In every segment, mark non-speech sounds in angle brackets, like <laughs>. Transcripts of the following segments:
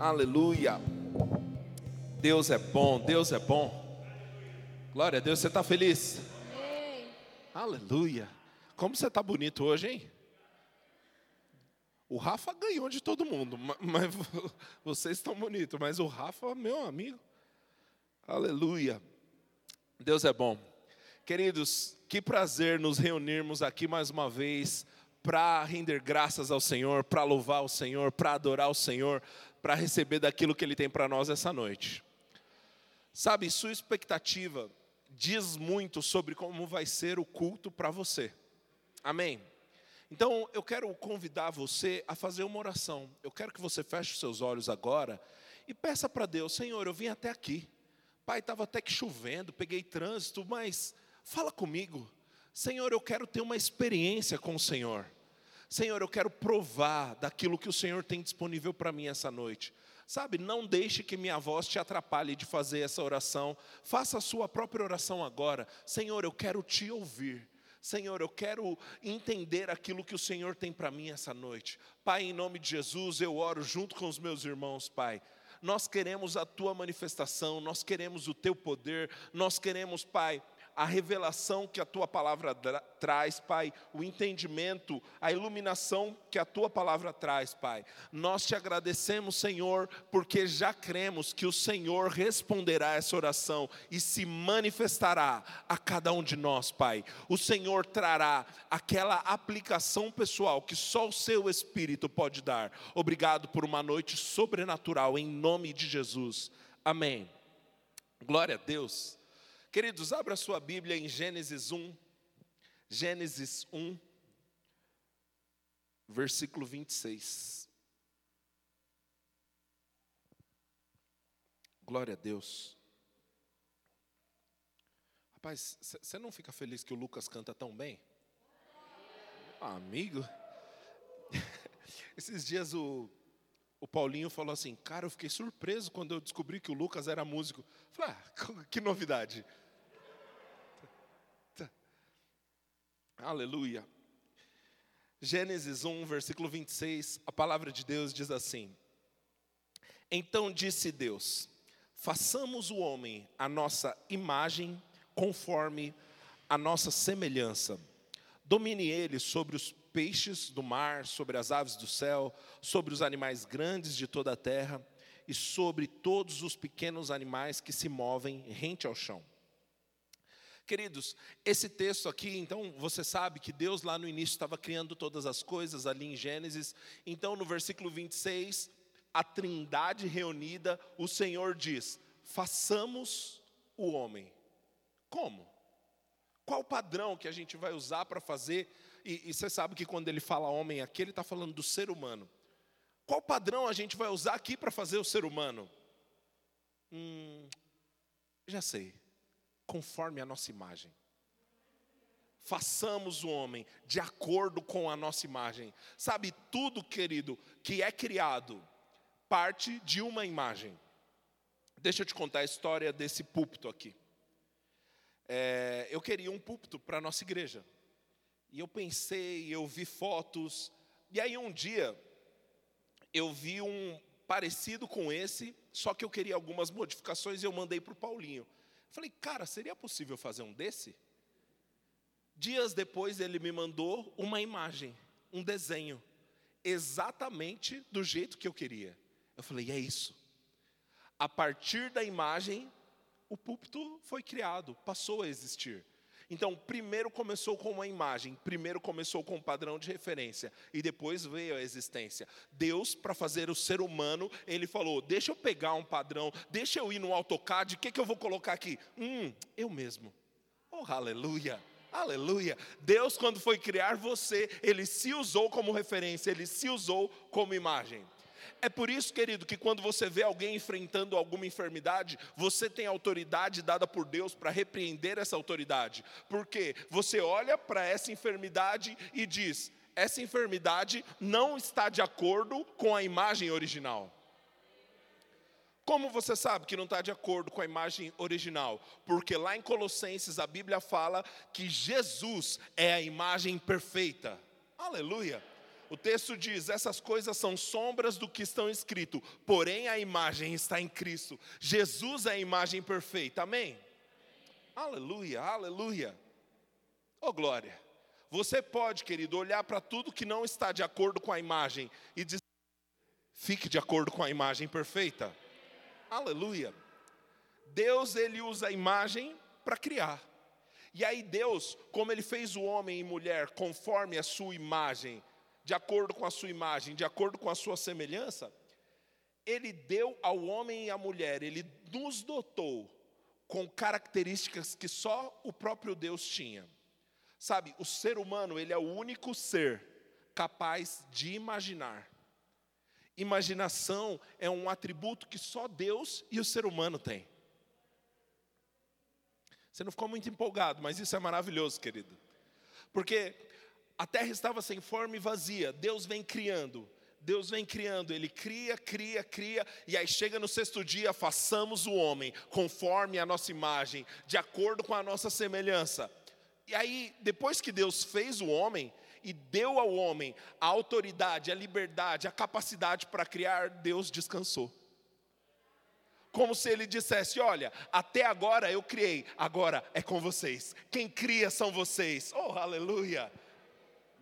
Aleluia. Deus é bom, Deus é bom. Glória a Deus, você está feliz? Aleluia. Como você está bonito hoje, hein? O Rafa ganhou de todo mundo, mas <laughs> vocês estão bonitos, mas o Rafa, meu amigo. Aleluia. Deus é bom. Queridos, que prazer nos reunirmos aqui mais uma vez para render graças ao Senhor, para louvar o Senhor, para adorar o Senhor, para receber daquilo que Ele tem para nós essa noite. Sabe, sua expectativa diz muito sobre como vai ser o culto para você. Amém? Então, eu quero convidar você a fazer uma oração. Eu quero que você feche os seus olhos agora e peça para Deus: Senhor, eu vim até aqui. Pai, estava até que chovendo, peguei trânsito, mas fala comigo. Senhor, eu quero ter uma experiência com o Senhor. Senhor, eu quero provar daquilo que o Senhor tem disponível para mim essa noite. Sabe, não deixe que minha voz te atrapalhe de fazer essa oração. Faça a sua própria oração agora. Senhor, eu quero te ouvir. Senhor, eu quero entender aquilo que o Senhor tem para mim essa noite. Pai, em nome de Jesus, eu oro junto com os meus irmãos, Pai. Nós queremos a tua manifestação, nós queremos o teu poder, nós queremos, Pai, a revelação que a tua palavra traz, Pai, o entendimento, a iluminação que a tua palavra traz, Pai. Nós te agradecemos, Senhor, porque já cremos que o Senhor responderá essa oração e se manifestará a cada um de nós, Pai. O Senhor trará aquela aplicação pessoal que só o seu Espírito pode dar. Obrigado por uma noite sobrenatural, em nome de Jesus. Amém. Glória a Deus. Queridos, abra sua Bíblia em Gênesis 1, Gênesis 1, versículo 26. Glória a Deus. Rapaz, você não fica feliz que o Lucas canta tão bem? Ah, amigo. <laughs> Esses dias o, o Paulinho falou assim, cara, eu fiquei surpreso quando eu descobri que o Lucas era músico. Falei, ah, <laughs> que novidade. Aleluia. Gênesis 1, versículo 26, a palavra de Deus diz assim: Então disse Deus: Façamos o homem a nossa imagem, conforme a nossa semelhança. Domine ele sobre os peixes do mar, sobre as aves do céu, sobre os animais grandes de toda a terra e sobre todos os pequenos animais que se movem rente ao chão. Queridos, esse texto aqui, então, você sabe que Deus lá no início estava criando todas as coisas ali em Gênesis. Então, no versículo 26, a Trindade reunida, o Senhor diz: façamos o homem. Como? Qual o padrão que a gente vai usar para fazer? E, e, você sabe que quando ele fala homem aqui, ele está falando do ser humano. Qual padrão a gente vai usar aqui para fazer o ser humano? Hum, já sei conforme a nossa imagem. Façamos o homem de acordo com a nossa imagem. Sabe, tudo, querido, que é criado, parte de uma imagem. Deixa eu te contar a história desse púlpito aqui. É, eu queria um púlpito para a nossa igreja. E eu pensei, eu vi fotos. E aí um dia, eu vi um parecido com esse, só que eu queria algumas modificações e eu mandei para o Paulinho. Falei, cara, seria possível fazer um desse? Dias depois ele me mandou uma imagem, um desenho, exatamente do jeito que eu queria. Eu falei, é isso. A partir da imagem, o púlpito foi criado, passou a existir. Então, primeiro começou com uma imagem, primeiro começou com um padrão de referência, e depois veio a existência. Deus, para fazer o ser humano, ele falou: deixa eu pegar um padrão, deixa eu ir no AutoCAD, o que, que eu vou colocar aqui? Hum, eu mesmo. Oh, aleluia! Aleluia. Deus, quando foi criar você, Ele se usou como referência, Ele se usou como imagem. É por isso, querido, que quando você vê alguém enfrentando alguma enfermidade, você tem autoridade dada por Deus para repreender essa autoridade. Porque você olha para essa enfermidade e diz: essa enfermidade não está de acordo com a imagem original. Como você sabe que não está de acordo com a imagem original? Porque lá em Colossenses a Bíblia fala que Jesus é a imagem perfeita. Aleluia! O texto diz: essas coisas são sombras do que estão escrito, porém a imagem está em Cristo. Jesus é a imagem perfeita. Amém? Aleluia, aleluia. Oh glória. Você pode, querido, olhar para tudo que não está de acordo com a imagem e dizer: fique de acordo com a imagem perfeita. Aleluia. Deus ele usa a imagem para criar. E aí Deus, como ele fez o homem e mulher conforme a sua imagem, de acordo com a sua imagem, de acordo com a sua semelhança, ele deu ao homem e à mulher, ele nos dotou com características que só o próprio Deus tinha. Sabe, o ser humano, ele é o único ser capaz de imaginar. Imaginação é um atributo que só Deus e o ser humano têm. Você não ficou muito empolgado, mas isso é maravilhoso, querido. Porque a terra estava sem forma e vazia, Deus vem criando. Deus vem criando, Ele cria, cria, cria, e aí chega no sexto dia, façamos o homem conforme a nossa imagem, de acordo com a nossa semelhança. E aí, depois que Deus fez o homem e deu ao homem a autoridade, a liberdade, a capacidade para criar, Deus descansou como se ele dissesse: Olha, até agora eu criei, agora é com vocês. Quem cria são vocês. Oh, aleluia!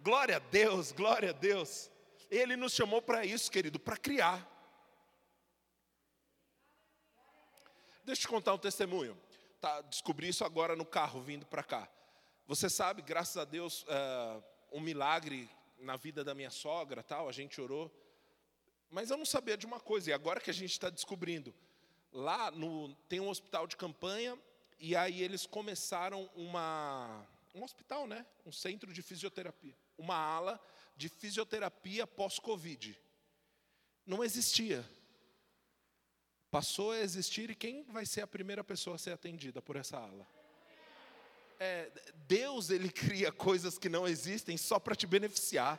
Glória a Deus, glória a Deus. Ele nos chamou para isso, querido, para criar. Deixa eu te contar um testemunho. Tá, descobri isso agora no carro vindo para cá. Você sabe, graças a Deus, uh, um milagre na vida da minha sogra, tal. A gente orou, mas eu não sabia de uma coisa. E agora que a gente está descobrindo, lá no, tem um hospital de campanha e aí eles começaram uma um hospital, né? Um centro de fisioterapia, uma ala de fisioterapia pós-Covid. Não existia. Passou a existir e quem vai ser a primeira pessoa a ser atendida por essa ala? É, Deus ele cria coisas que não existem só para te beneficiar.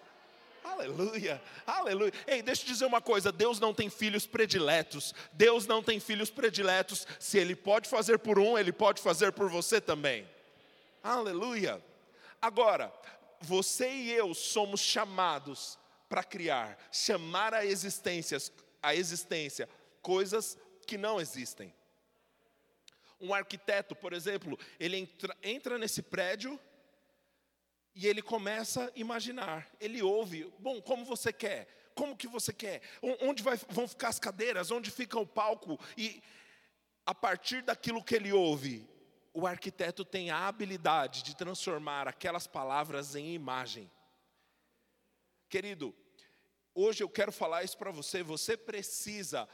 Aleluia, aleluia. Ei, deixa eu dizer uma coisa: Deus não tem filhos prediletos. Deus não tem filhos prediletos. Se Ele pode fazer por um, Ele pode fazer por você também. Aleluia. Agora, você e eu somos chamados para criar, chamar a existência, a existência coisas que não existem. Um arquiteto, por exemplo, ele entra, entra nesse prédio e ele começa a imaginar. Ele ouve, bom, como você quer? Como que você quer? Onde vai, vão ficar as cadeiras? Onde fica o palco? E a partir daquilo que ele ouve, o arquiteto tem a habilidade de transformar aquelas palavras em imagem. Querido, hoje eu quero falar isso para você. Você precisa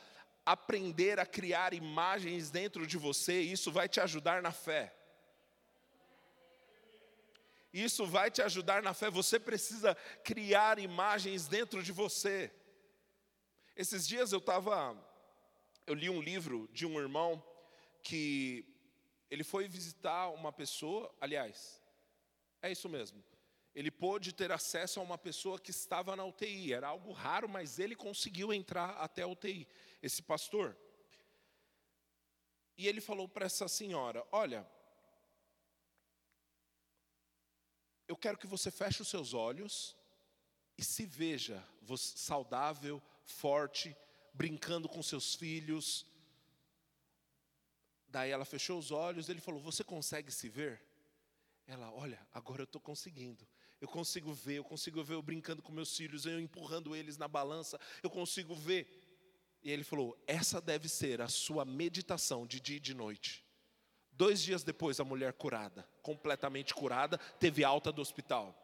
aprender a criar imagens dentro de você, e isso vai te ajudar na fé. Isso vai te ajudar na fé. Você precisa criar imagens dentro de você. Esses dias eu estava, eu li um livro de um irmão que ele foi visitar uma pessoa, aliás, é isso mesmo. Ele pôde ter acesso a uma pessoa que estava na UTI. Era algo raro, mas ele conseguiu entrar até a UTI, esse pastor. E ele falou para essa senhora: Olha, eu quero que você feche os seus olhos e se veja saudável, forte, brincando com seus filhos. Daí ela fechou os olhos, ele falou: Você consegue se ver? Ela, olha, agora eu estou conseguindo. Eu consigo ver, eu consigo ver eu brincando com meus filhos, eu empurrando eles na balança, eu consigo ver. E ele falou: Essa deve ser a sua meditação de dia e de noite. Dois dias depois, a mulher curada, completamente curada, teve alta do hospital.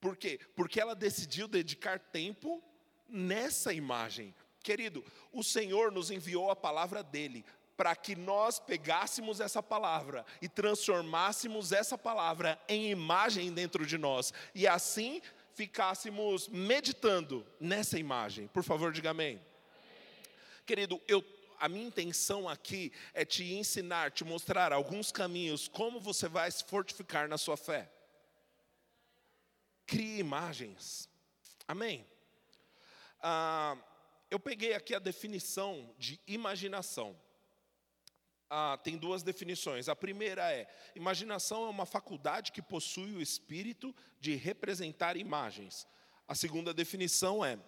Por quê? Porque ela decidiu dedicar tempo nessa imagem. Querido, o Senhor nos enviou a palavra dele para que nós pegássemos essa palavra e transformássemos essa palavra em imagem dentro de nós e assim ficássemos meditando nessa imagem. Por favor, diga amém. Querido, eu a minha intenção aqui é te ensinar, te mostrar alguns caminhos como você vai se fortificar na sua fé. Crie imagens. Amém? Ah, eu peguei aqui a definição de imaginação. Ah, tem duas definições. A primeira é: imaginação é uma faculdade que possui o espírito de representar imagens. A segunda definição é: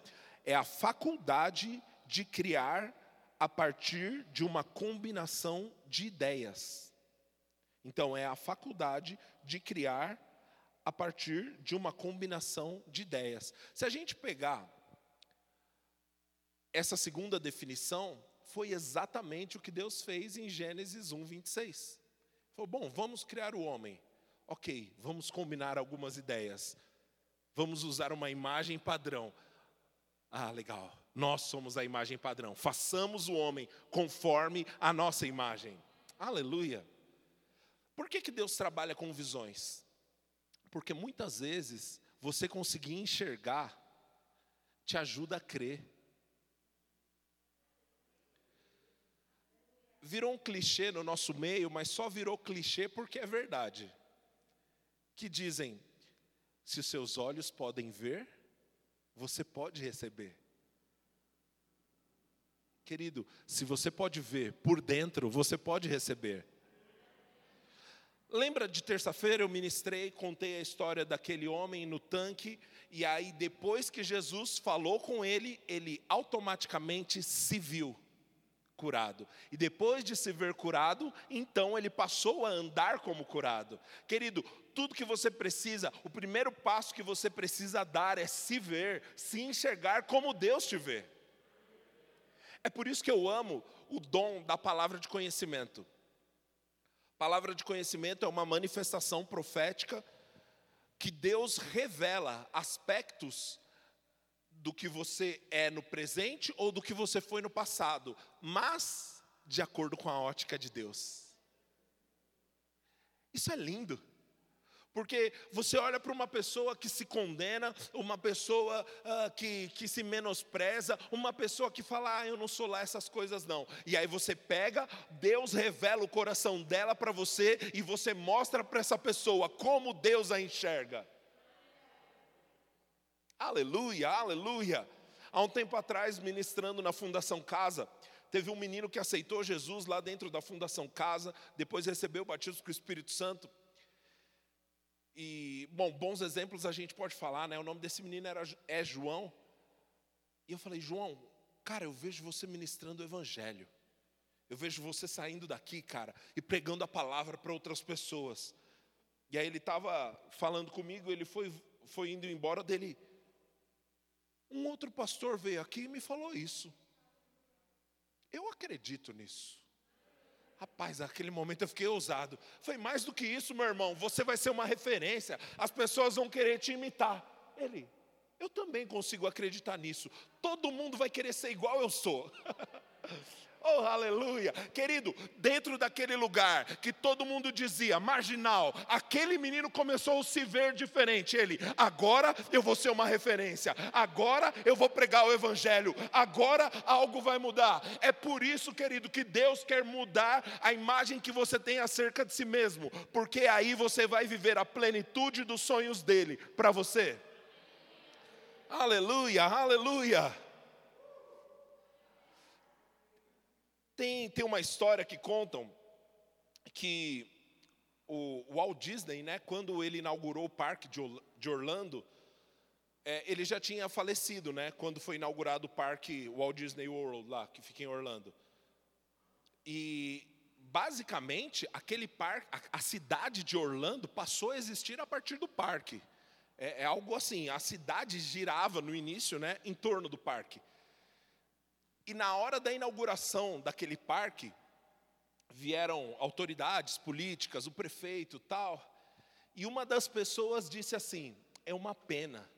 é a faculdade de criar a partir de uma combinação de ideias. Então, é a faculdade de criar a partir de uma combinação de ideias. Se a gente pegar essa segunda definição, foi exatamente o que Deus fez em Gênesis 1, 26. Falou: bom, vamos criar o homem. Ok, vamos combinar algumas ideias. Vamos usar uma imagem padrão. Ah, legal. Nós somos a imagem padrão. Façamos o homem conforme a nossa imagem. Aleluia. Por que, que Deus trabalha com visões? Porque muitas vezes você conseguir enxergar te ajuda a crer. Virou um clichê no nosso meio, mas só virou clichê porque é verdade. Que dizem: se os seus olhos podem ver, você pode receber. Querido, se você pode ver por dentro, você pode receber. Lembra de terça-feira eu ministrei, contei a história daquele homem no tanque, e aí depois que Jesus falou com ele, ele automaticamente se viu curado. E depois de se ver curado, então ele passou a andar como curado. Querido, tudo que você precisa, o primeiro passo que você precisa dar é se ver, se enxergar como Deus te vê. É por isso que eu amo o dom da palavra de conhecimento. Palavra de conhecimento é uma manifestação profética que Deus revela aspectos do que você é no presente ou do que você foi no passado, mas de acordo com a ótica de Deus. Isso é lindo. Porque você olha para uma pessoa que se condena, uma pessoa uh, que, que se menospreza, uma pessoa que fala, ah, eu não sou lá essas coisas não. E aí você pega, Deus revela o coração dela para você e você mostra para essa pessoa como Deus a enxerga. Aleluia, aleluia. Há um tempo atrás, ministrando na Fundação Casa, teve um menino que aceitou Jesus lá dentro da Fundação Casa, depois recebeu o batismo com o Espírito Santo. E, bom, bons exemplos a gente pode falar, né? O nome desse menino era, é João. E eu falei, João, cara, eu vejo você ministrando o Evangelho. Eu vejo você saindo daqui, cara, e pregando a palavra para outras pessoas. E aí ele estava falando comigo, ele foi, foi indo embora dele. Um outro pastor veio aqui e me falou isso. Eu acredito nisso. Rapaz, naquele momento eu fiquei ousado. Foi mais do que isso, meu irmão. Você vai ser uma referência. As pessoas vão querer te imitar. Ele, eu também consigo acreditar nisso. Todo mundo vai querer ser igual eu sou. <laughs> Oh, aleluia. Querido, dentro daquele lugar que todo mundo dizia marginal, aquele menino começou a se ver diferente. Ele, agora eu vou ser uma referência, agora eu vou pregar o evangelho, agora algo vai mudar. É por isso, querido, que Deus quer mudar a imagem que você tem acerca de si mesmo, porque aí você vai viver a plenitude dos sonhos dele para você. Aleluia, aleluia. Tem, tem uma história que contam que o Walt Disney, né, quando ele inaugurou o parque de Orlando, é, ele já tinha falecido, né, quando foi inaugurado o parque Walt Disney World lá, que fica em Orlando. E basicamente aquele parque, a, a cidade de Orlando passou a existir a partir do parque. É, é algo assim, a cidade girava no início, né, em torno do parque. E na hora da inauguração daquele parque, vieram autoridades políticas, o prefeito, tal. E uma das pessoas disse assim: "É uma pena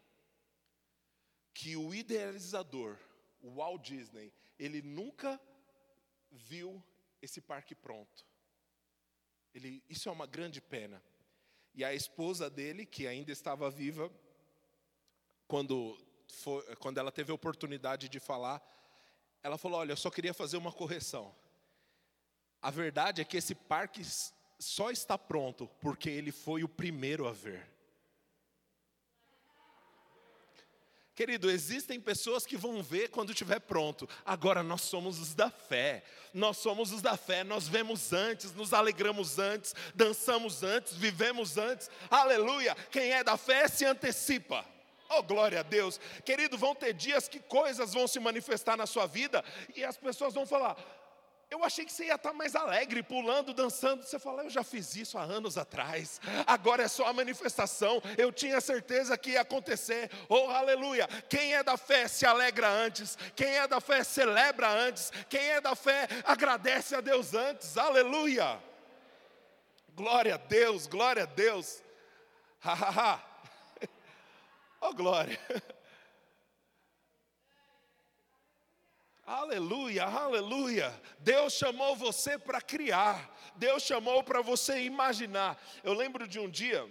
que o idealizador, o Walt Disney, ele nunca viu esse parque pronto. Ele, isso é uma grande pena. E a esposa dele, que ainda estava viva, quando, foi, quando ela teve a oportunidade de falar, ela falou: Olha, eu só queria fazer uma correção. A verdade é que esse parque só está pronto porque ele foi o primeiro a ver. Querido, existem pessoas que vão ver quando estiver pronto. Agora nós somos os da fé. Nós somos os da fé. Nós vemos antes, nos alegramos antes, dançamos antes, vivemos antes. Aleluia! Quem é da fé se antecipa. Oh, glória a Deus. Querido, vão ter dias que coisas vão se manifestar na sua vida e as pessoas vão falar: eu achei que você ia estar mais alegre, pulando, dançando. Você fala, eu já fiz isso há anos atrás, agora é só a manifestação. Eu tinha certeza que ia acontecer. Oh, aleluia! Quem é da fé se alegra antes, quem é da fé celebra antes, quem é da fé agradece a Deus antes. Aleluia! Glória a Deus, glória a Deus. Ha, ha, ha. Oh, glória. Aleluia, aleluia. Deus chamou você para criar, Deus chamou para você imaginar. Eu lembro de um dia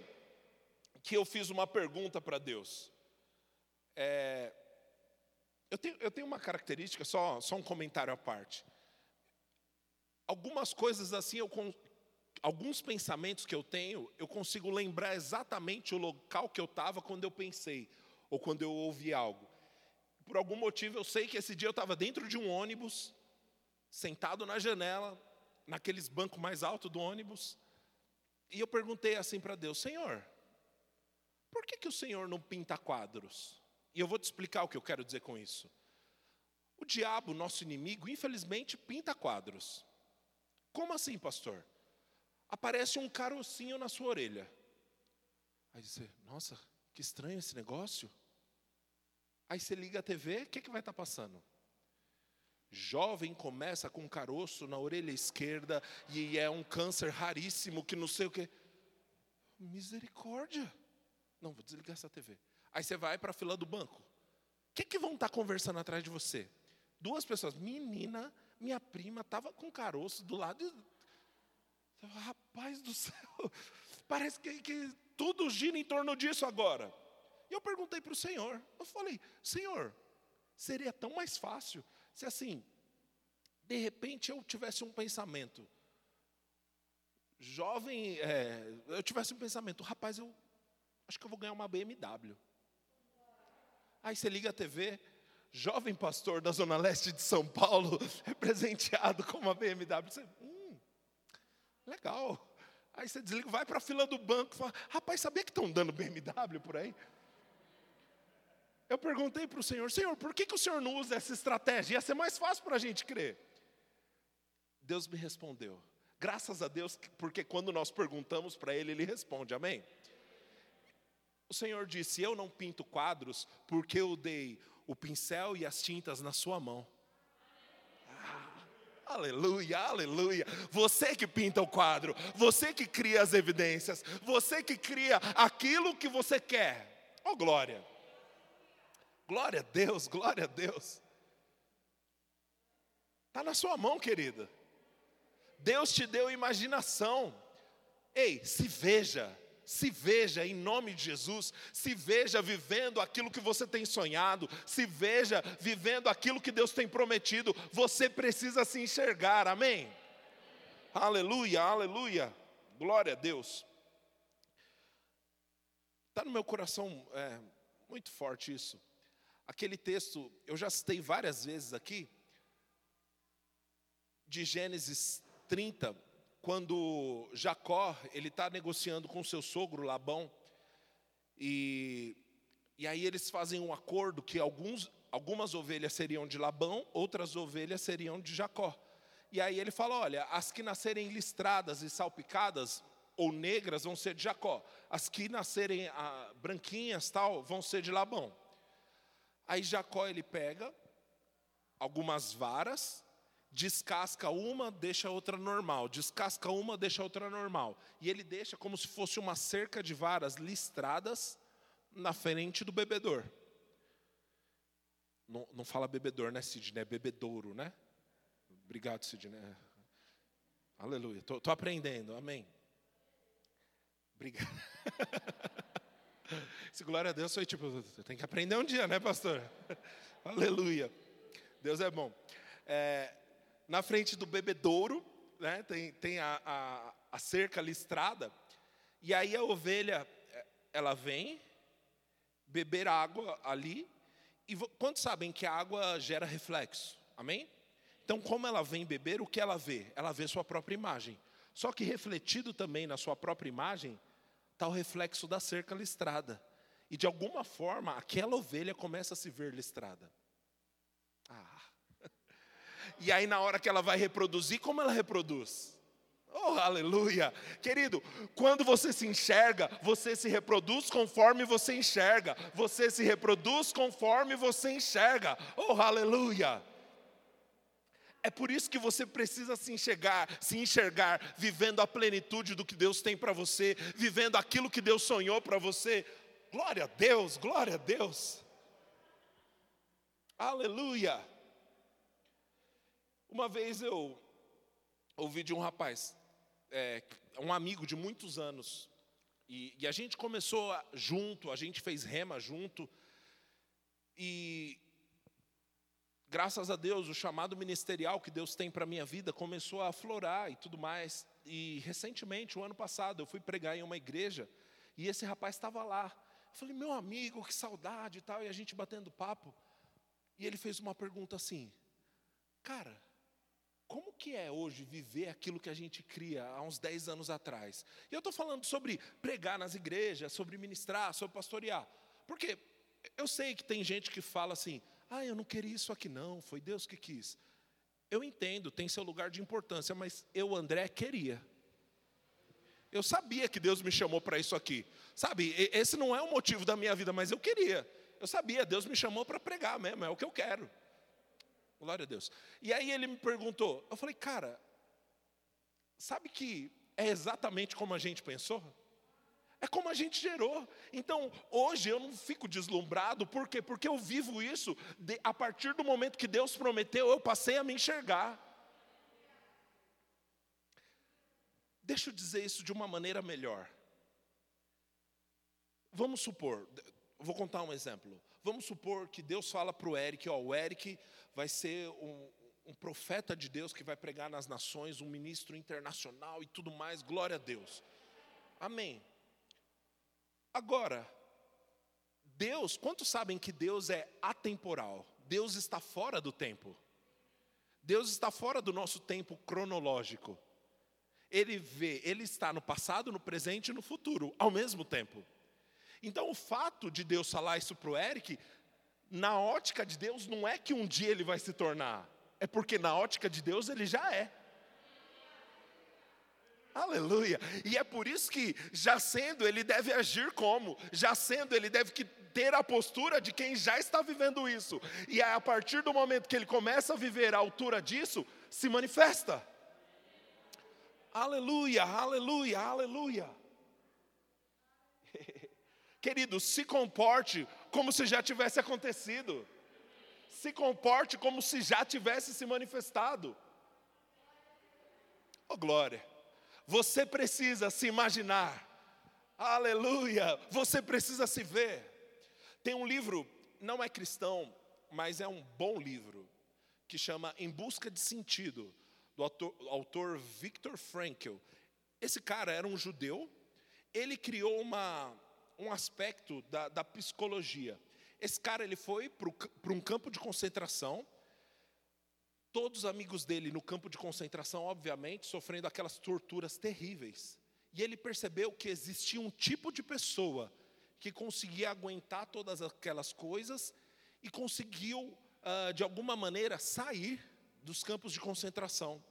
que eu fiz uma pergunta para Deus. É, eu, tenho, eu tenho uma característica, só, só um comentário à parte. Algumas coisas assim, eu, alguns pensamentos que eu tenho, eu consigo lembrar exatamente o local que eu estava quando eu pensei, ou quando eu ouvi algo por algum motivo eu sei que esse dia eu estava dentro de um ônibus, sentado na janela, naqueles bancos mais altos do ônibus, e eu perguntei assim para Deus: Senhor, por que, que o Senhor não pinta quadros? E eu vou te explicar o que eu quero dizer com isso. O diabo, nosso inimigo, infelizmente pinta quadros. Como assim, pastor? Aparece um carocinho na sua orelha. Aí você, nossa, que estranho esse negócio. Aí você liga a TV, o que, que vai estar tá passando? Jovem começa com um caroço na orelha esquerda e é um câncer raríssimo que não sei o que. Misericórdia. Não, vou desligar essa TV. Aí você vai para a fila do banco. O que, que vão estar tá conversando atrás de você? Duas pessoas. Menina, minha prima estava com caroço do lado. Rapaz do céu, <laughs> parece que, que tudo gira em torno disso agora. E eu perguntei para o Senhor, eu falei, Senhor, seria tão mais fácil se assim, de repente eu tivesse um pensamento, jovem, é, eu tivesse um pensamento, rapaz, eu acho que eu vou ganhar uma BMW. Aí você liga a TV, jovem pastor da Zona Leste de São Paulo <laughs> é presenteado com uma BMW. Você, legal. Aí você desliga, vai para a fila do banco e fala, rapaz, sabia que estão dando BMW por aí? Eu perguntei para o Senhor, Senhor, por que, que o Senhor não usa essa estratégia? Ia ser mais fácil para a gente crer. Deus me respondeu. Graças a Deus, porque quando nós perguntamos para Ele, Ele responde, amém? O Senhor disse: Eu não pinto quadros porque eu dei o pincel e as tintas na sua mão. Aleluia, aleluia. Você que pinta o quadro, você que cria as evidências, você que cria aquilo que você quer. Oh, glória. Glória a Deus, glória a Deus. Está na sua mão, querida. Deus te deu imaginação. Ei, se veja, se veja em nome de Jesus, se veja vivendo aquilo que você tem sonhado, se veja vivendo aquilo que Deus tem prometido. Você precisa se enxergar, amém? Aleluia, aleluia, glória a Deus. Está no meu coração é, muito forte isso. Aquele texto, eu já citei várias vezes aqui, de Gênesis 30, quando Jacó, ele está negociando com seu sogro Labão, e, e aí eles fazem um acordo que alguns, algumas ovelhas seriam de Labão, outras ovelhas seriam de Jacó. E aí ele fala: olha, as que nascerem listradas e salpicadas ou negras vão ser de Jacó, as que nascerem ah, branquinhas tal vão ser de Labão. Aí Jacó ele pega algumas varas, descasca uma, deixa a outra normal, descasca uma, deixa a outra normal. E ele deixa como se fosse uma cerca de varas listradas na frente do bebedor. Não, não fala bebedor, né, Sidney? É bebedouro, né? Obrigado, Sidney. Aleluia. Estou aprendendo, amém. Obrigado. <laughs> Se glória a Deus foi tipo, tem que aprender um dia, né, pastor? <laughs> Aleluia. Deus é bom. É, na frente do bebedouro, né, tem, tem a, a, a cerca listrada, e aí a ovelha, ela vem beber água ali, E quantos sabem que a água gera reflexo? Amém? Então, como ela vem beber, o que ela vê? Ela vê sua própria imagem. Só que refletido também na sua própria imagem, está o reflexo da cerca listrada. E de alguma forma, aquela ovelha começa a se ver listrada. E aí, na hora que ela vai reproduzir, como ela reproduz? Oh, aleluia! Querido, quando você se enxerga, você se reproduz conforme você enxerga. Você se reproduz conforme você enxerga. Oh, aleluia! É por isso que você precisa se enxergar, se enxergar vivendo a plenitude do que Deus tem para você, vivendo aquilo que Deus sonhou para você. Glória a Deus, glória a Deus. Aleluia. Uma vez eu ouvi de um rapaz, é, um amigo de muitos anos. E, e, a gente começou junto, a gente fez rema junto. E graças a Deus, o chamado ministerial que Deus tem para a minha vida começou a aflorar e tudo mais. E recentemente, o ano passado, eu fui pregar em uma igreja e esse rapaz estava lá. Eu falei, meu amigo, que saudade e tal, e a gente batendo papo. E ele fez uma pergunta assim: Cara, como que é hoje viver aquilo que a gente cria há uns 10 anos atrás? E eu estou falando sobre pregar nas igrejas, sobre ministrar, sobre pastorear. Porque eu sei que tem gente que fala assim, ah, eu não queria isso aqui não, foi Deus que quis. Eu entendo, tem seu lugar de importância, mas eu, André, queria. Eu sabia que Deus me chamou para isso aqui. Sabe, esse não é o motivo da minha vida, mas eu queria. Eu sabia, Deus me chamou para pregar mesmo, é o que eu quero. Glória a Deus. E aí ele me perguntou, eu falei, cara, sabe que é exatamente como a gente pensou? É como a gente gerou. Então, hoje eu não fico deslumbrado, por quê? Porque eu vivo isso, de, a partir do momento que Deus prometeu, eu passei a me enxergar. Deixa eu dizer isso de uma maneira melhor. Vamos supor, vou contar um exemplo. Vamos supor que Deus fala para o Eric, ó, o Eric vai ser um, um profeta de Deus que vai pregar nas nações, um ministro internacional e tudo mais, glória a Deus. Amém. Agora, Deus, quantos sabem que Deus é atemporal? Deus está fora do tempo. Deus está fora do nosso tempo cronológico. Ele vê, ele está no passado, no presente e no futuro, ao mesmo tempo. Então, o fato de Deus falar isso para o Eric na ótica de Deus, não é que um dia ele vai se tornar, é porque na ótica de Deus ele já é. Aleluia. E é por isso que, já sendo, ele deve agir como? Já sendo, ele deve ter a postura de quem já está vivendo isso. E a partir do momento que ele começa a viver a altura disso, se manifesta. Aleluia, aleluia, aleluia. Querido, se comporte como se já tivesse acontecido. Se comporte como se já tivesse se manifestado. Oh glória. Você precisa se imaginar. Aleluia. Você precisa se ver. Tem um livro, não é cristão, mas é um bom livro, que chama Em Busca de Sentido, do autor, autor Viktor Frankl. Esse cara era um judeu, ele criou uma um aspecto da, da psicologia. Esse cara ele foi para um campo de concentração. Todos os amigos dele no campo de concentração, obviamente, sofrendo aquelas torturas terríveis. E ele percebeu que existia um tipo de pessoa que conseguia aguentar todas aquelas coisas e conseguiu, uh, de alguma maneira, sair dos campos de concentração.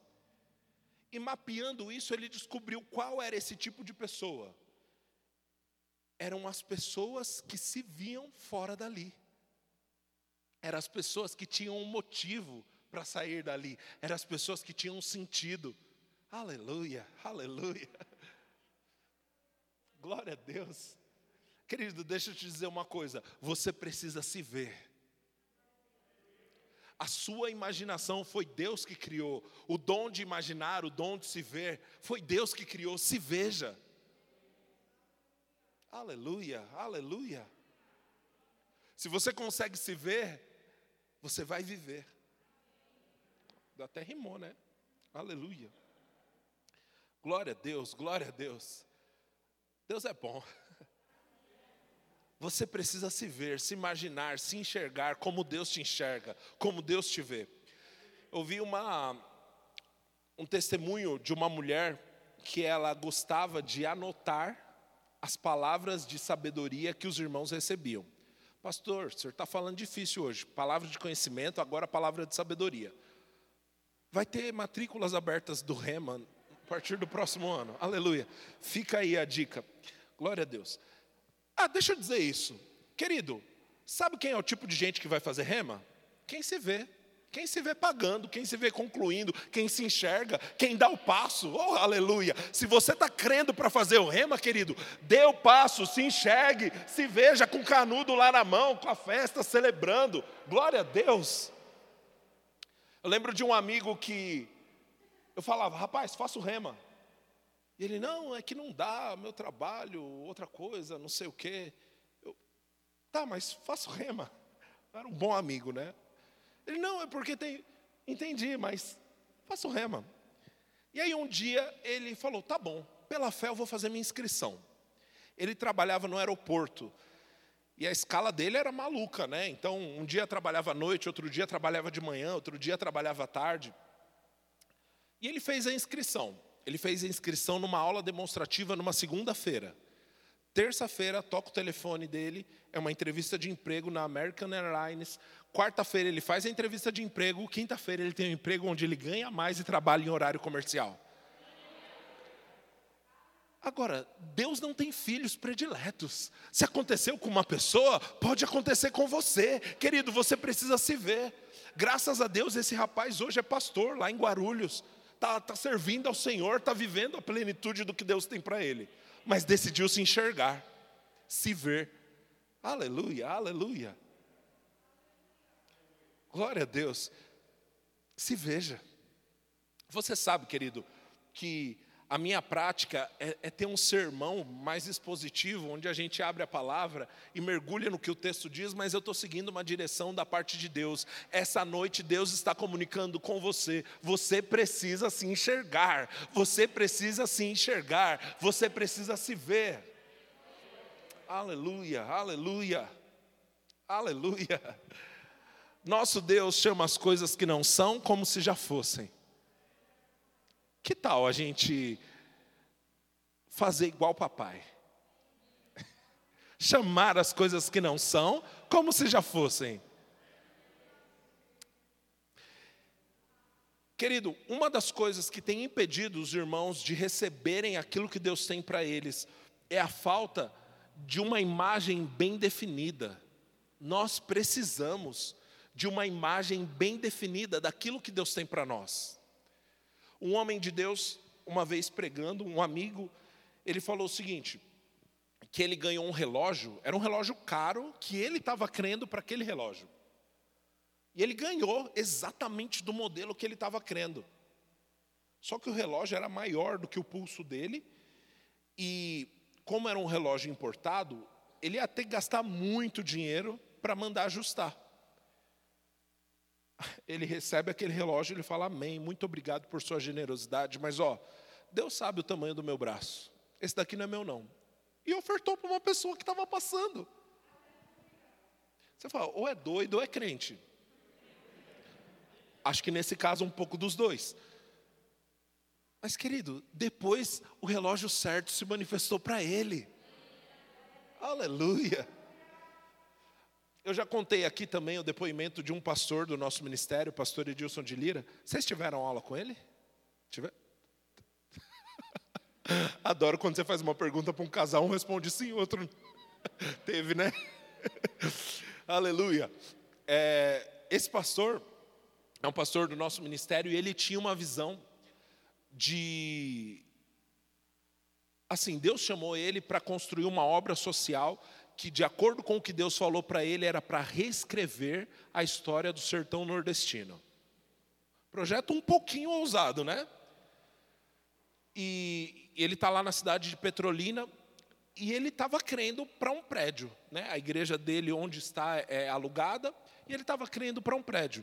E mapeando isso, ele descobriu qual era esse tipo de pessoa eram as pessoas que se viam fora dali. Eram as pessoas que tinham um motivo para sair dali. Eram as pessoas que tinham um sentido. Aleluia, aleluia. <laughs> Glória a Deus. Querido, deixa eu te dizer uma coisa. Você precisa se ver. A sua imaginação foi Deus que criou. O dom de imaginar, o dom de se ver, foi Deus que criou. Se veja. Aleluia, aleluia. Se você consegue se ver, você vai viver. Até rimou, né? Aleluia. Glória a Deus, glória a Deus. Deus é bom. Você precisa se ver, se imaginar, se enxergar como Deus te enxerga, como Deus te vê. Eu vi uma, um testemunho de uma mulher que ela gostava de anotar as palavras de sabedoria que os irmãos recebiam. Pastor, o senhor está falando difícil hoje. Palavra de conhecimento, agora palavra de sabedoria. Vai ter matrículas abertas do Rema a partir do próximo ano. Aleluia. Fica aí a dica. Glória a Deus. Ah, deixa eu dizer isso. Querido, sabe quem é o tipo de gente que vai fazer Rema? Quem se vê. Quem se vê pagando, quem se vê concluindo, quem se enxerga, quem dá o passo, oh aleluia. Se você está crendo para fazer o rema, querido, dê o passo, se enxergue, se veja com o canudo lá na mão, com a festa, celebrando, glória a Deus. Eu lembro de um amigo que eu falava, rapaz, faça o rema. E ele, não, é que não dá, meu trabalho, outra coisa, não sei o quê. Eu, tá, mas faça o rema. Era um bom amigo, né? Ele, não, é porque tem. Entendi, mas faça o rema. E aí um dia ele falou: tá bom, pela fé eu vou fazer minha inscrição. Ele trabalhava no aeroporto. E a escala dele era maluca, né? Então, um dia trabalhava à noite, outro dia trabalhava de manhã, outro dia trabalhava à tarde. E ele fez a inscrição. Ele fez a inscrição numa aula demonstrativa numa segunda-feira. Terça-feira, toca o telefone dele, é uma entrevista de emprego na American Airlines. Quarta-feira ele faz a entrevista de emprego, quinta-feira ele tem um emprego onde ele ganha mais e trabalha em horário comercial. Agora, Deus não tem filhos prediletos. Se aconteceu com uma pessoa, pode acontecer com você. Querido, você precisa se ver. Graças a Deus, esse rapaz hoje é pastor lá em Guarulhos. Está tá servindo ao Senhor, está vivendo a plenitude do que Deus tem para ele. Mas decidiu se enxergar, se ver. Aleluia, aleluia. Glória a Deus. Se veja. Você sabe, querido, que a minha prática é, é, ter um sermão mais expositivo, onde a gente abre a palavra e mergulha no que o texto diz, mas eu estou seguindo uma direção da parte de Deus. Essa noite Deus está comunicando com você. Você precisa se enxergar, você precisa se enxergar, você precisa se ver. Aleluia, aleluia, aleluia. Nosso Deus chama as coisas que não são como se já fossem. Que tal a gente fazer igual papai? <laughs> Chamar as coisas que não são como se já fossem. Querido, uma das coisas que tem impedido os irmãos de receberem aquilo que Deus tem para eles é a falta de uma imagem bem definida. Nós precisamos de uma imagem bem definida daquilo que Deus tem para nós. Um homem de Deus, uma vez pregando, um amigo, ele falou o seguinte: que ele ganhou um relógio, era um relógio caro, que ele estava crendo para aquele relógio. E ele ganhou exatamente do modelo que ele estava crendo. Só que o relógio era maior do que o pulso dele, e como era um relógio importado, ele ia ter que gastar muito dinheiro para mandar ajustar ele recebe aquele relógio, ele fala amém, muito obrigado por sua generosidade, mas ó, Deus sabe o tamanho do meu braço. Esse daqui não é meu não. E ofertou para uma pessoa que estava passando. Você fala, ou é doido ou é crente. Acho que nesse caso um pouco dos dois. Mas querido, depois o relógio certo se manifestou para ele. Aleluia. Eu já contei aqui também o depoimento de um pastor do nosso ministério, o pastor Edilson de Lira. Vocês tiveram aula com ele? Tiver? <laughs> Adoro quando você faz uma pergunta para um casal, um responde sim, o outro <laughs> teve, né? <laughs> Aleluia. É, esse pastor é um pastor do nosso ministério e ele tinha uma visão de. Assim, Deus chamou ele para construir uma obra social que, de acordo com o que Deus falou para ele, era para reescrever a história do sertão nordestino. Projeto um pouquinho ousado, né? E ele está lá na cidade de Petrolina e ele estava crendo para um prédio, né? A igreja dele, onde está, é alugada e ele estava crendo para um prédio.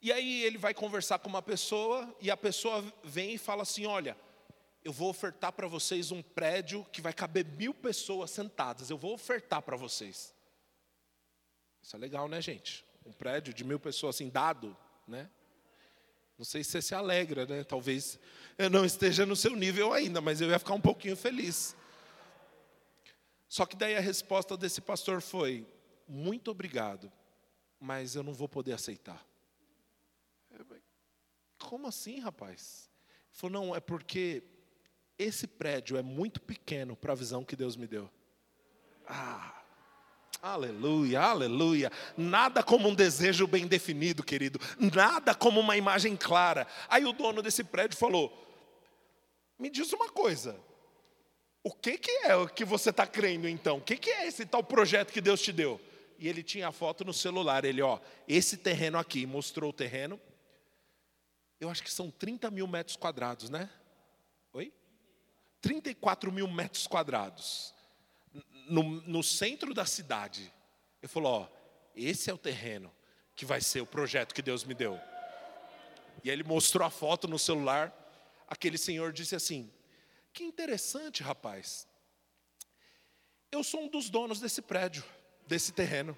E aí ele vai conversar com uma pessoa e a pessoa vem e fala assim: Olha, eu vou ofertar para vocês um prédio que vai caber mil pessoas sentadas. Eu vou ofertar para vocês. Isso é legal, né, gente? Um prédio de mil pessoas assim, dado, né? Não sei se você se alegra, né? Talvez eu não esteja no seu nível ainda, mas eu ia ficar um pouquinho feliz. Só que daí a resposta desse pastor foi: muito obrigado, mas eu não vou poder aceitar. Como assim, rapaz? Ele falou: não, é porque esse prédio é muito pequeno para a visão que Deus me deu. Ah, Aleluia, aleluia. Nada como um desejo bem definido, querido. Nada como uma imagem clara. Aí o dono desse prédio falou: Me diz uma coisa. O que, que é o que você está crendo então? O que, que é esse tal projeto que Deus te deu? E ele tinha a foto no celular. Ele, ó, esse terreno aqui, mostrou o terreno. Eu acho que são 30 mil metros quadrados, né? Oi? 34 mil metros quadrados no, no centro da cidade. Ele falou: Ó, esse é o terreno que vai ser o projeto que Deus me deu. E aí ele mostrou a foto no celular. Aquele senhor disse assim: Que interessante, rapaz. Eu sou um dos donos desse prédio, desse terreno.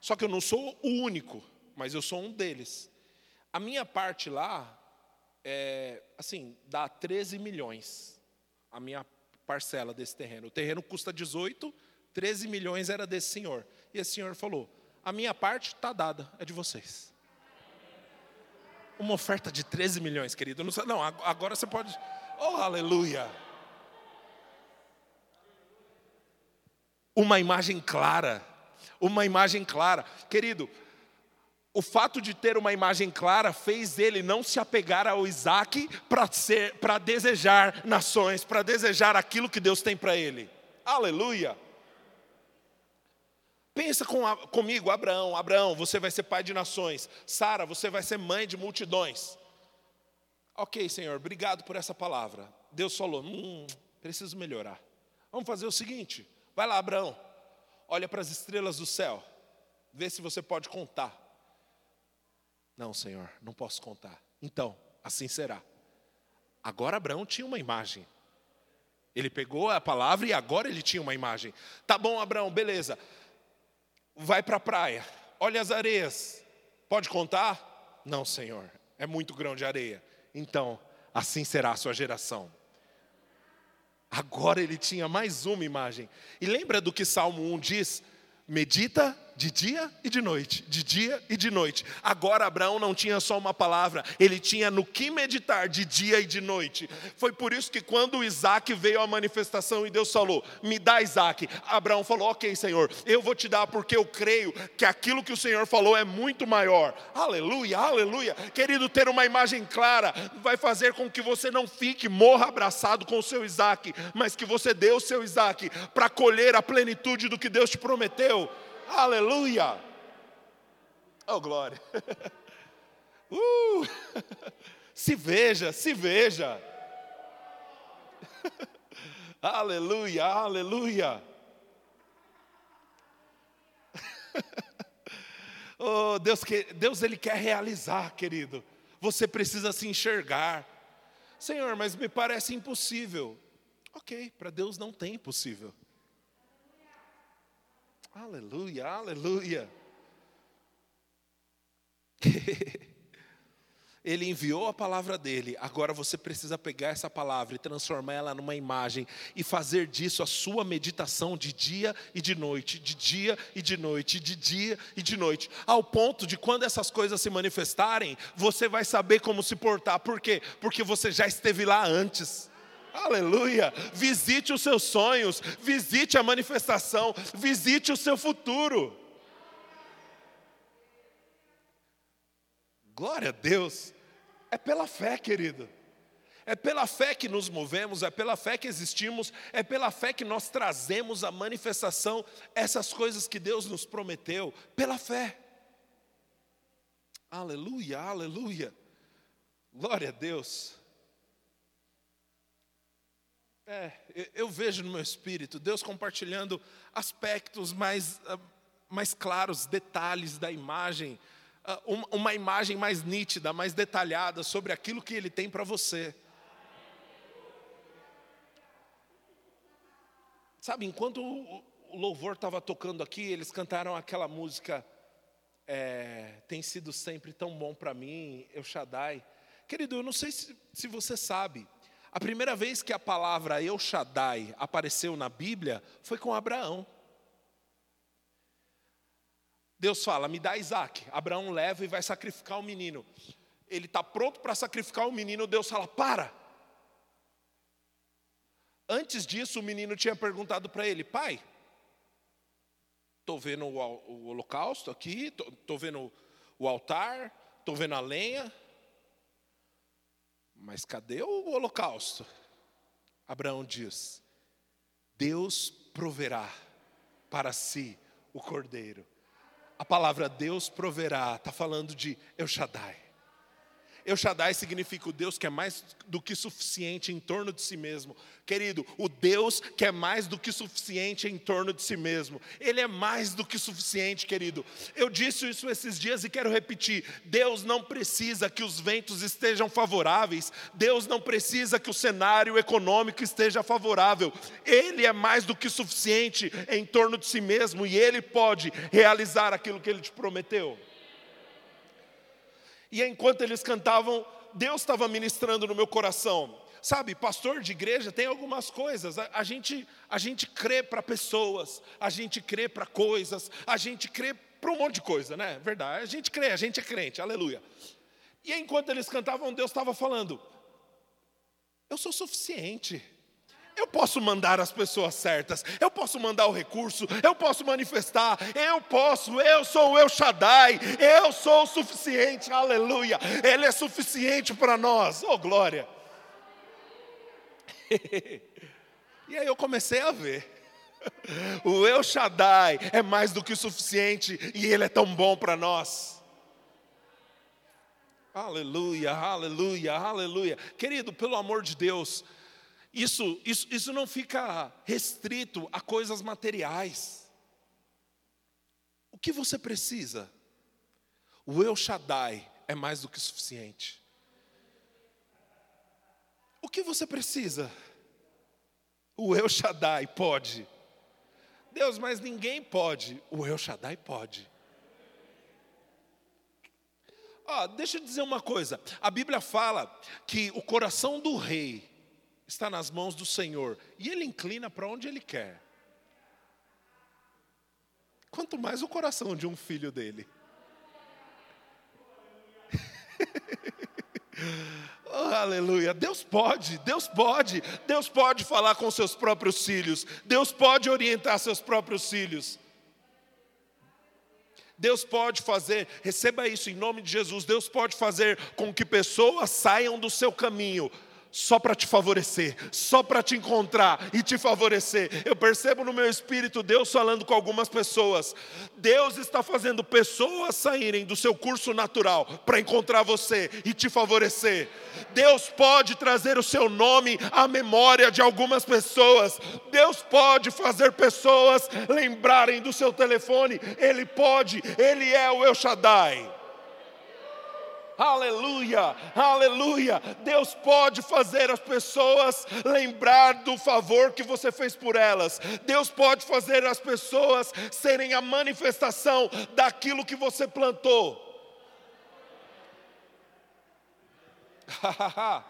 Só que eu não sou o único, mas eu sou um deles. A minha parte lá, é, assim, dá 13 milhões. A minha parcela desse terreno. O terreno custa 18, 13 milhões era desse senhor. E esse senhor falou: a minha parte está dada, é de vocês. Uma oferta de 13 milhões, querido. Não, não, agora você pode. Oh, aleluia! Uma imagem clara. Uma imagem clara. Querido, o fato de ter uma imagem clara fez ele não se apegar ao Isaac para desejar nações, para desejar aquilo que Deus tem para ele. Aleluia! Pensa com, comigo, Abraão, Abraão, você vai ser pai de nações. Sara, você vai ser mãe de multidões. Ok, Senhor, obrigado por essa palavra. Deus falou: hum, preciso melhorar. Vamos fazer o seguinte: vai lá, Abraão, olha para as estrelas do céu, vê se você pode contar. Não, Senhor, não posso contar. Então, assim será. Agora Abraão tinha uma imagem. Ele pegou a palavra e agora ele tinha uma imagem. Tá bom, Abraão, beleza. Vai para a praia. Olha as areias. Pode contar? Não, Senhor. É muito grão de areia. Então, assim será a sua geração. Agora ele tinha mais uma imagem. E lembra do que Salmo 1 diz? Medita de dia e de noite, de dia e de noite. Agora Abraão não tinha só uma palavra, ele tinha no que meditar de dia e de noite. Foi por isso que quando Isaac veio à manifestação e Deus falou: Me dá Isaac, Abraão falou: Ok, Senhor, eu vou te dar porque eu creio que aquilo que o Senhor falou é muito maior. Aleluia, aleluia. Querido, ter uma imagem clara vai fazer com que você não fique, morra abraçado com o seu Isaac, mas que você dê o seu Isaac para colher a plenitude do que Deus te prometeu. Aleluia! Oh, glória! <laughs> Uh! <laughs> Se veja, se veja. <laughs> aleluia, aleluia. oh, Deus, Deus ele quer realizar, querido. Você precisa se enxergar. Senhor, mas me parece impossível. Ok, para Deus não tem impossível. Aleluia, aleluia. <laughs> Ele enviou a palavra dele, agora você precisa pegar essa palavra e transformar ela numa imagem e fazer disso a sua meditação de dia e de noite, de dia e de noite, de dia e de noite, ao ponto de quando essas coisas se manifestarem, você vai saber como se portar, por quê? Porque você já esteve lá antes. Aleluia! Visite os seus sonhos, visite a manifestação, visite o seu futuro. Glória a Deus. É pela fé, querido. É pela fé que nos movemos, é pela fé que existimos, é pela fé que nós trazemos a manifestação, essas coisas que Deus nos prometeu, pela fé. Aleluia, aleluia. Glória a Deus. É, eu vejo no meu espírito Deus compartilhando aspectos mais, ah, mais claros, detalhes da imagem, ah, uma imagem mais nítida, mais detalhada sobre aquilo que Ele tem para você. Sabe, enquanto o louvor estava tocando aqui, eles cantaram aquela música é, Tem sido sempre tão bom para mim, El Shaddai. Querido, eu não sei se, se você sabe, a primeira vez que a palavra Eu Shaddai apareceu na Bíblia foi com Abraão. Deus fala: Me dá Isaac. Abraão leva e vai sacrificar o menino. Ele está pronto para sacrificar o menino. Deus fala: Para. Antes disso, o menino tinha perguntado para ele: Pai, estou vendo o, holocausto aqui, estou vendo o altar, estou vendo a lenha. Mas cadê o holocausto? Abraão diz: Deus proverá para si o cordeiro. A palavra Deus proverá está falando de El Shaddai. El Shaddai significa o Deus que é mais do que suficiente em torno de si mesmo. Querido, o Deus que é mais do que suficiente em torno de si mesmo. Ele é mais do que suficiente, querido. Eu disse isso esses dias e quero repetir. Deus não precisa que os ventos estejam favoráveis. Deus não precisa que o cenário econômico esteja favorável. Ele é mais do que suficiente em torno de si mesmo e ele pode realizar aquilo que ele te prometeu. E enquanto eles cantavam, Deus estava ministrando no meu coração. Sabe, pastor de igreja tem algumas coisas. A, a gente, a gente crê para pessoas, a gente crê para coisas, a gente crê para um monte de coisa, né? Verdade. A gente crê, a gente é crente, aleluia. E enquanto eles cantavam, Deus estava falando: Eu sou suficiente. Eu posso mandar as pessoas certas, eu posso mandar o recurso, eu posso manifestar, eu posso, eu sou o El Shaddai, eu sou o suficiente, aleluia, Ele é suficiente para nós, oh glória. <laughs> e aí eu comecei a ver, <laughs> o El Shaddai é mais do que o suficiente e Ele é tão bom para nós. Aleluia, aleluia, aleluia. Querido, pelo amor de Deus, isso, isso, isso não fica restrito a coisas materiais. O que você precisa? O El Shaddai é mais do que suficiente. O que você precisa? O El Shaddai pode. Deus, mas ninguém pode. O El Shaddai pode. Ó, deixa eu dizer uma coisa. A Bíblia fala que o coração do rei está nas mãos do Senhor e Ele inclina para onde Ele quer. Quanto mais o coração de um filho dele. <laughs> oh, aleluia. Deus pode, Deus pode, Deus pode falar com seus próprios filhos, Deus pode orientar seus próprios filhos. Deus pode fazer, receba isso em nome de Jesus. Deus pode fazer com que pessoas saiam do seu caminho só para te favorecer, só para te encontrar e te favorecer. Eu percebo no meu espírito Deus falando com algumas pessoas. Deus está fazendo pessoas saírem do seu curso natural para encontrar você e te favorecer. Deus pode trazer o seu nome à memória de algumas pessoas. Deus pode fazer pessoas lembrarem do seu telefone. Ele pode, ele é o El Shaddai. Aleluia, aleluia. Deus pode fazer as pessoas lembrar do favor que você fez por elas. Deus pode fazer as pessoas serem a manifestação daquilo que você plantou. <laughs>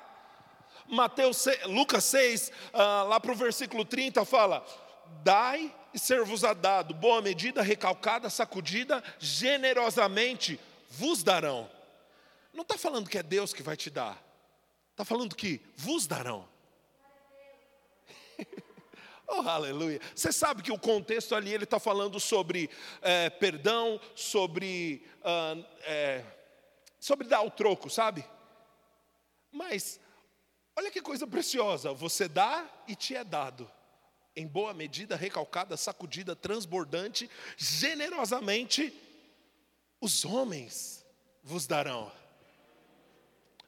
Mateus, Lucas 6, ah, lá para o versículo 30 fala: Dai e ser-vos-á dado, boa medida, recalcada, sacudida, generosamente vos darão. Não está falando que é Deus que vai te dar. Está falando que vos darão. <laughs> oh, aleluia. Você sabe que o contexto ali ele está falando sobre é, perdão, sobre, uh, é, sobre dar o troco, sabe? Mas, olha que coisa preciosa. Você dá e te é dado. Em boa medida, recalcada, sacudida, transbordante, generosamente, os homens vos darão.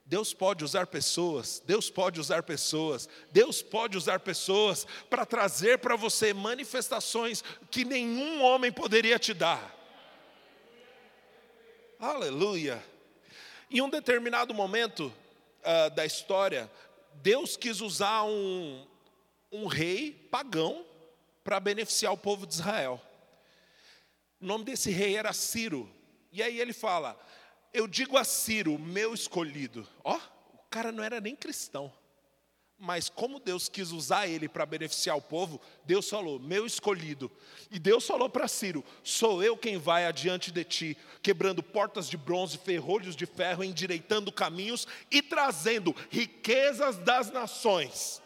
Deus pode usar pessoas, Deus pode usar pessoas, Deus pode usar pessoas para trazer para você manifestações que nenhum homem poderia te dar. Aleluia. Em um determinado momento uh, da história, Deus quis usar um, um rei pagão para beneficiar o povo de Israel. O nome desse rei era Ciro. E aí ele fala: Eu digo a Ciro, meu escolhido. Ó, o cara não era nem cristão. Mas como Deus quis usar ele para beneficiar o povo, Deus falou: Meu escolhido. E Deus falou para Ciro: Sou eu quem vai adiante de ti, quebrando portas de bronze, ferrolhos de ferro, endireitando caminhos e trazendo riquezas das nações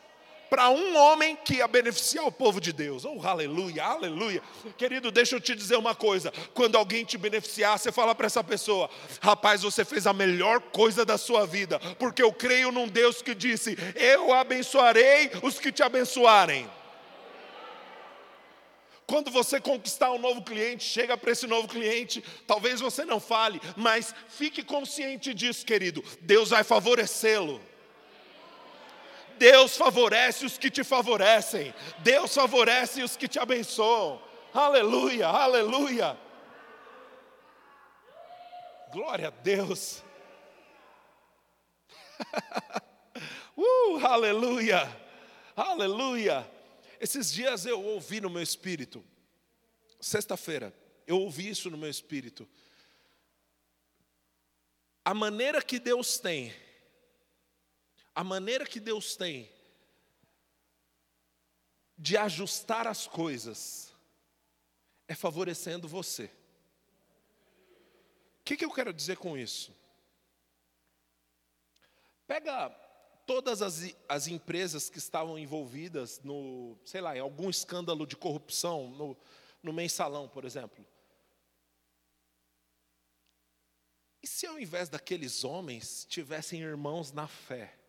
para um homem que ia beneficiar o povo de Deus. Oh, aleluia, aleluia. Querido, deixa eu te dizer uma coisa: quando alguém te beneficiar, você fala para essa pessoa, rapaz, você fez a melhor coisa da sua vida, porque eu creio num Deus que disse: Eu abençoarei os que te abençoarem. Quando você conquistar um novo cliente, chega para esse novo cliente, talvez você não fale, mas fique consciente disso, querido. Deus vai favorecê-lo. Deus favorece os que te favorecem, Deus favorece os que te abençoam. Aleluia, aleluia. Glória a Deus. <laughs> uh, aleluia, aleluia. Esses dias eu ouvi no meu espírito, sexta-feira, eu ouvi isso no meu espírito. A maneira que Deus tem a maneira que Deus tem de ajustar as coisas é favorecendo você. O que, que eu quero dizer com isso? Pega todas as, as empresas que estavam envolvidas no, sei lá, em algum escândalo de corrupção, no, no mensalão, por exemplo. E se ao invés daqueles homens tivessem irmãos na fé?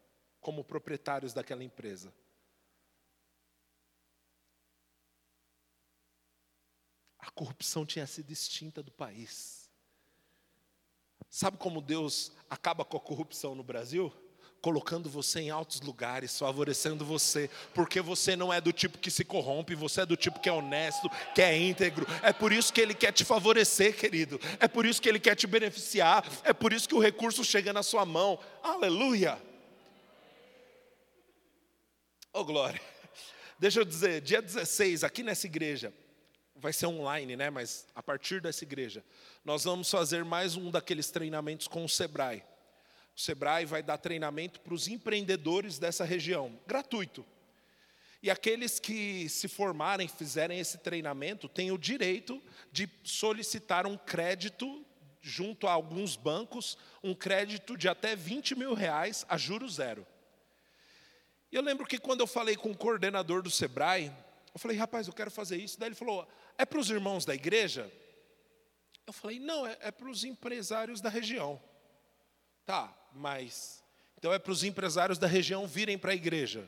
Como proprietários daquela empresa. A corrupção tinha sido extinta do país. Sabe como Deus acaba com a corrupção no Brasil? colocando você em altos lugares, favorecendo você, porque você não é do tipo que se corrompe, você é do tipo que é honesto, que é íntegro. É por isso que ele quer te favorecer, querido. É por isso que ele quer te beneficiar. É por isso que o recurso chega na sua mão. Aleluia. Oh, glória. Deixa eu dizer, dia 16, aqui nessa igreja, vai ser online, né? Mas a partir dessa igreja, nós vamos fazer mais um daqueles treinamentos com o Sebrae. O Sebrae vai dar treinamento para os empreendedores dessa região, gratuito. E aqueles que se formarem, fizerem esse treinamento, têm o direito de solicitar um crédito junto a alguns bancos, um crédito de até 20 mil reais a juro zero. E eu lembro que quando eu falei com o coordenador do Sebrae, eu falei, rapaz, eu quero fazer isso. Daí ele falou, é para os irmãos da igreja? Eu falei, não, é, é para os empresários da região. Tá, mas então é para os empresários da região virem para a igreja.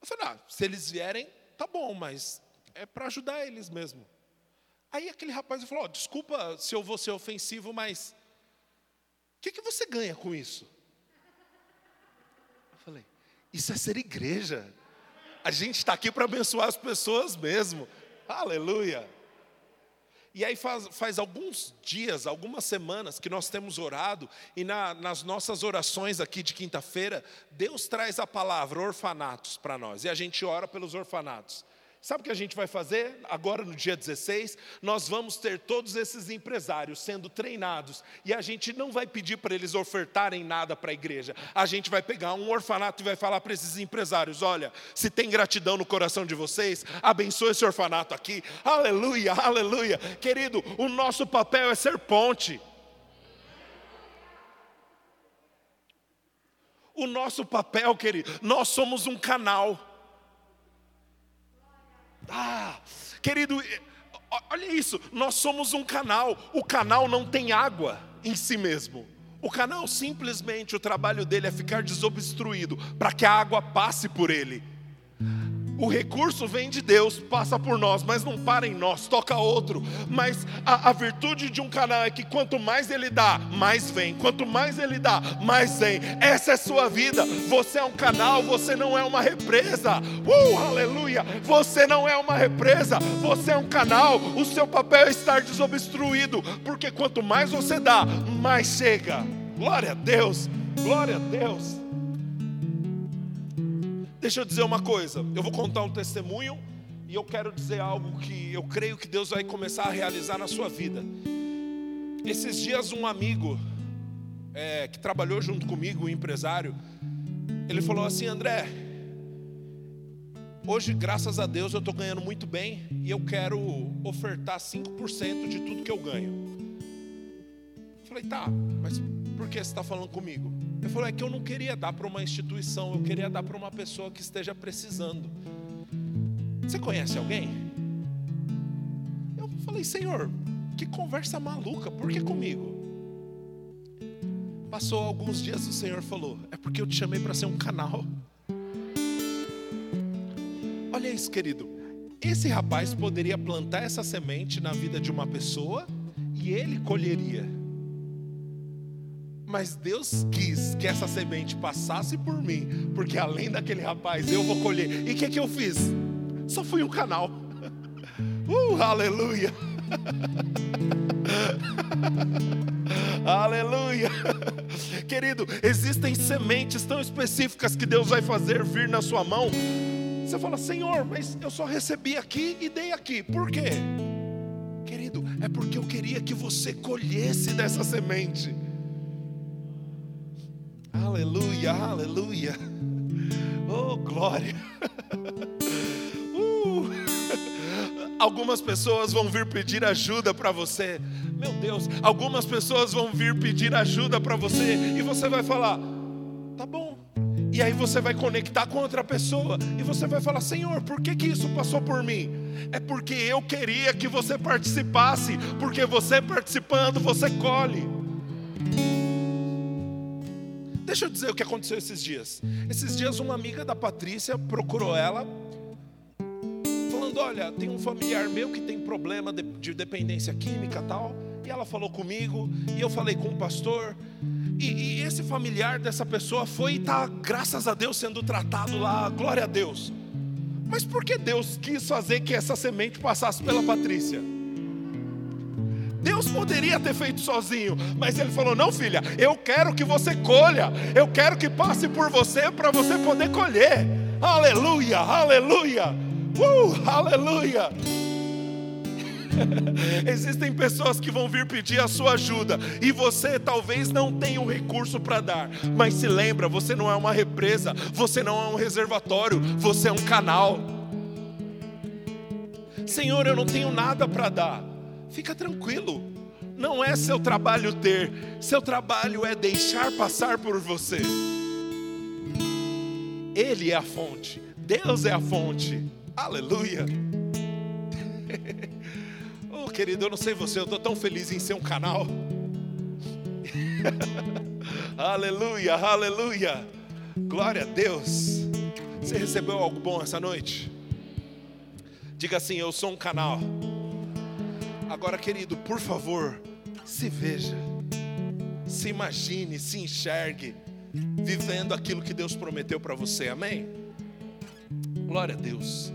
Eu falei, ah, se eles vierem, tá bom, mas é para ajudar eles mesmo. Aí aquele rapaz falou, oh, desculpa se eu vou ser ofensivo, mas o que, que você ganha com isso? Eu falei, isso é ser igreja. A gente está aqui para abençoar as pessoas mesmo. Aleluia. E aí faz, faz, alguns dias, algumas semanas que nós temos orado, e na, nas nossas orações aqui de quinta-feira, Deus traz a palavra orfanatos para nós, e a gente ora pelos orfanatos. Sabe o que a gente vai fazer agora no dia 16? Nós vamos ter todos esses empresários sendo treinados e a gente não vai pedir para eles ofertarem nada para a igreja. A gente vai pegar um orfanato e vai falar para esses empresários: olha, se tem gratidão no coração de vocês, abençoe esse orfanato aqui. Aleluia, aleluia. Querido, o nosso papel é ser ponte. O nosso papel, querido, nós somos um canal. Ah, querido, olha isso, nós somos um canal, o canal não tem água em si mesmo. O canal simplesmente o trabalho dele é ficar desobstruído para que a água passe por ele. O recurso vem de Deus, passa por nós, mas não para em nós, toca outro. Mas a, a, virtude de um canal é que quanto mais ele dá, mais vem. Quanto mais ele dá, mais vem. Essa é sua vida. Você é um canal, você não é uma represa. Uh, aleluia! Você não é uma represa, você é um canal. O seu papel é estar desobstruído, porque quanto mais você dá, mais chega. Glória a Deus, glória a Deus. Deixa eu dizer uma coisa, eu vou contar um testemunho E eu quero dizer algo que eu creio que Deus vai começar a realizar na sua vida. Esses dias, um amigo é, que trabalhou junto comigo, um empresário, ele falou assim: André, hoje, graças a Deus, eu estou ganhando muito bem e eu quero ofertar 5% de tudo que eu ganho. Eu falei, tá, mas por que você está falando comigo? Ele falou: é que eu não queria dar para uma instituição, eu queria dar para uma pessoa que esteja precisando. Você conhece alguém? Eu falei, Senhor, que conversa maluca, por que comigo? Passou alguns dias o Senhor falou: É porque eu te chamei para ser um canal. Olha isso, querido. Esse rapaz poderia plantar essa semente na vida de uma pessoa e ele colheria. Mas Deus quis que essa semente passasse por mim, porque além daquele rapaz eu vou colher. E o que, que eu fiz? Só fui um canal. <laughs> Uh, aleluia! <laughs> Aleluia. <laughs> Querido, existem sementes tão específicas que Deus vai fazer vir na sua mão. Você fala, Senhor, mas eu só recebi aqui e dei aqui. Por quê? Querido, é porque eu queria que você colhesse dessa semente. Aleluia, aleluia. Oh, glória. Uh. Algumas pessoas vão vir pedir ajuda para você. Meu Deus, algumas pessoas vão vir pedir ajuda para você e você vai falar: "Tá bom". E aí você vai conectar com outra pessoa e você vai falar: "Senhor, por que que isso passou por mim?" É porque eu queria que você participasse, porque você participando, você colhe. Deixa eu dizer o que aconteceu esses dias. Esses dias uma amiga da Patrícia procurou ela falando: "Olha, tem um familiar meu que tem problema de, de dependência química, tal". E ela falou comigo, e eu falei com o pastor. E, e esse familiar dessa pessoa foi e está, graças a Deus, sendo tratado lá, glória a Deus. Mas por que Deus quis fazer que essa semente passasse pela Patrícia? Deus poderia ter feito sozinho, mas Ele falou: Não, filha, eu quero que você colha, eu quero que passe por você para você poder colher. Aleluia, aleluia, uh, aleluia. <laughs> Existem pessoas que vão vir pedir a sua ajuda e você talvez não tenha um recurso para dar, mas se lembra, você não é uma represa, você não é um reservatório, você é um canal. Senhor, eu não tenho nada para dar. Fica tranquilo. Não é seu trabalho ter, seu trabalho é deixar passar por você. Ele é a fonte, Deus é a fonte. Aleluia. <laughs> Oh, querido, eu não sei você, eu estou tão feliz em ser um canal. <laughs> aleluia, aleluia. Glória a Deus. Você recebeu algo bom essa noite? Diga assim: Eu sou um canal. Agora, querido, por favor, se veja, se imagine, se enxergue, vivendo aquilo que Deus prometeu para você, amém? Glória a Deus.